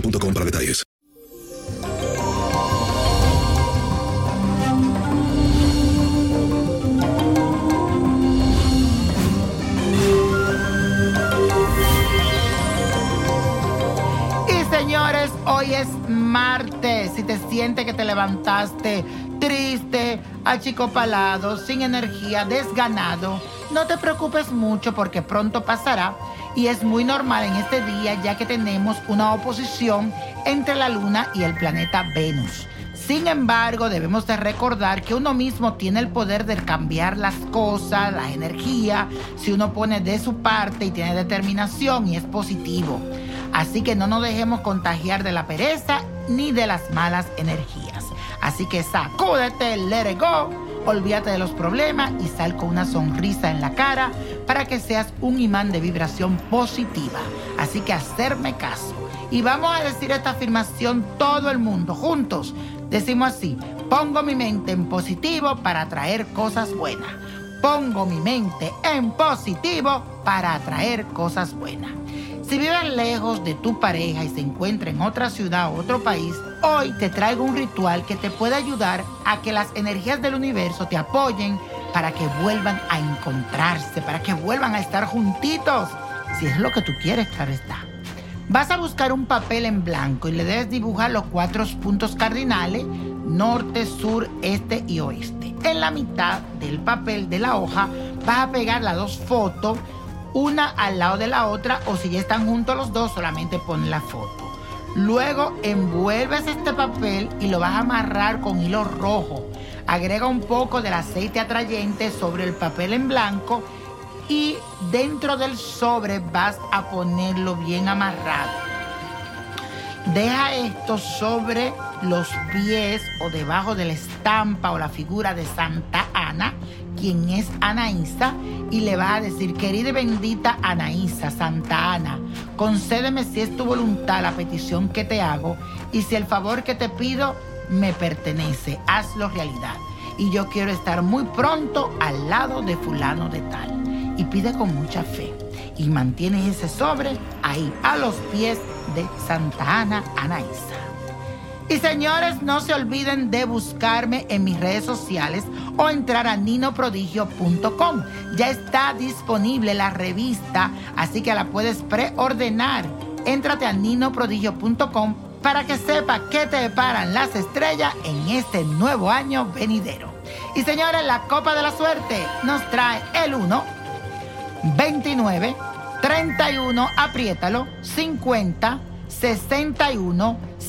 boostmobile.com para detalles. Y señores, hoy es martes. Si te sientes que te levantaste triste, achicopalado, sin energía, desganado, no te preocupes mucho porque pronto pasará. Y es muy normal en este día ya que tenemos una oposición entre la Luna y el planeta Venus. Sin embargo, debemos de recordar que uno mismo tiene el poder de cambiar las cosas, la energía, si uno pone de su parte y tiene determinación y es positivo. Así que no nos dejemos contagiar de la pereza ni de las malas energías. Así que sacúdete, let it go, olvídate de los problemas y sal con una sonrisa en la cara para que seas un imán de vibración positiva. Así que hacerme caso. Y vamos a decir esta afirmación todo el mundo, juntos. Decimos así, pongo mi mente en positivo para atraer cosas buenas. Pongo mi mente en positivo para atraer cosas buenas. Si vives lejos de tu pareja y se encuentra en otra ciudad o otro país, hoy te traigo un ritual que te puede ayudar a que las energías del universo te apoyen para que vuelvan a encontrarse, para que vuelvan a estar juntitos. Si es lo que tú quieres, claro está. Vas a buscar un papel en blanco y le debes dibujar los cuatro puntos cardinales, norte, sur, este y oeste. En la mitad del papel de la hoja vas a pegar las dos fotos, una al lado de la otra, o si ya están juntos los dos, solamente pon la foto. Luego envuelves este papel y lo vas a amarrar con hilo rojo. Agrega un poco del aceite atrayente sobre el papel en blanco y dentro del sobre vas a ponerlo bien amarrado. Deja esto sobre los pies o debajo de la estampa o la figura de Santa Ana, quien es Anaísa, y le vas a decir, querida y bendita Anaísa, Santa Ana, concédeme si es tu voluntad la petición que te hago y si el favor que te pido me pertenece, hazlo realidad. Y yo quiero estar muy pronto al lado de fulano de tal. Y pide con mucha fe. Y mantienes ese sobre ahí, a los pies de Santa Ana Anaísa. Y señores, no se olviden de buscarme en mis redes sociales o entrar a ninoprodigio.com. Ya está disponible la revista, así que la puedes preordenar. Éntrate a ninoprodigio.com para que sepa qué te deparan las estrellas en este nuevo año venidero. Y señores, la Copa de la Suerte nos trae el 1, 29, 31, apriétalo, 50, 61